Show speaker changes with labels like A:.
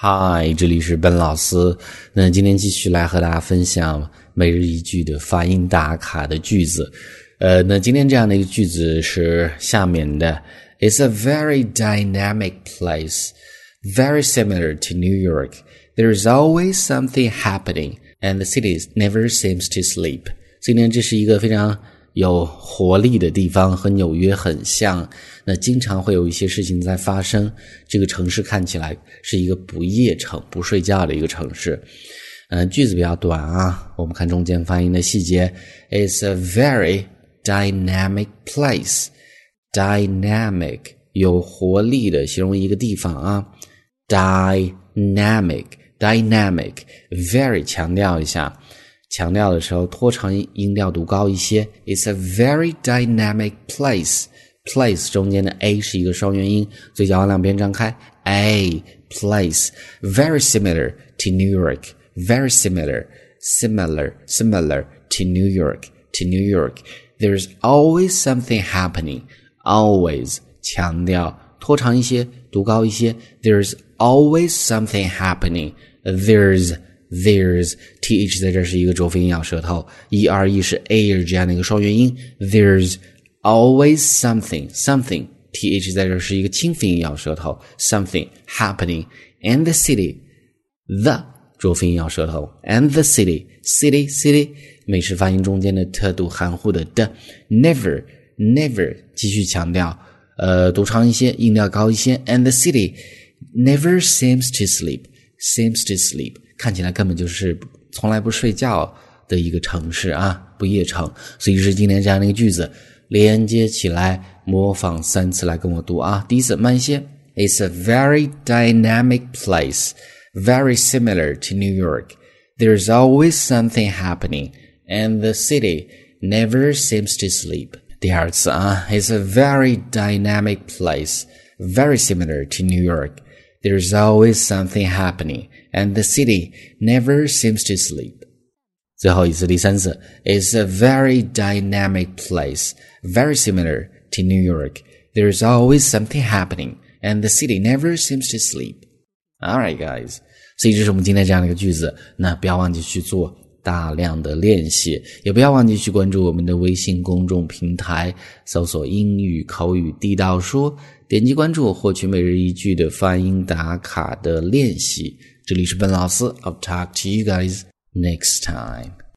A: 嗨，这里是笨老师。那今天继续来和大家分享每日一句的发音打卡的句子。呃，那今天这样的一个句子是下面的：It's a very dynamic place, very similar to New York. There is always something happening, and the city never seems to sleep. 今天这是一个非常有活力的地方和纽约很像，那经常会有一些事情在发生。这个城市看起来是一个不夜城、不睡觉的一个城市。嗯，句子比较短啊，我们看中间发音的细节。It's a very dynamic place. Dynamic 有活力的，形容一个地方啊。Dynamic, dynamic, very 强调一下。强调的时候，拖长音调读高一些。It's a very dynamic place. Place 中间的 a 是一个双元音，嘴角往两边张开。A place very similar to New York. Very similar, similar, similar to New York. To New York. There's always something happening. Always 强调拖长一些，读高一些。There's always something happening. There's There's th 在这是一个浊辅音咬舌头，e r e 是 air 这样的一个双元音。There's always something something th 在这是一个清辅音咬舌头，something happening in the city。the 浊辅音咬舌头，and the city city city 美式发音中间的特度含糊的的，never never 继续强调，呃，读长一些，音调高一些，and the city never seems to sleep seems to sleep。 看起来根本就是从来不睡觉的一个城市啊，不夜城。所以是今天这样的一个句子连接起来，模仿三次来跟我读啊。第一次慢一些，It's a very dynamic place, very similar to New York. There's always something happening, and the city never seems to sleep. 第二次啊，It's a very dynamic place, very similar to New York. There's always something happening and the city never seems to sleep. 最后一次，第三次，It's a very dynamic place, very similar to New York. There's always something happening, and the city never seems to sleep. All right, guys. 所以这是我们今天这样的一个句子。那不要忘记去做 大量的练习，也不要忘记去关注我们的微信公众平台，搜索“英语口语地道说”，点击关注，获取每日一句的发音打卡的练习。这里是笨老师，I'll talk to you guys next time.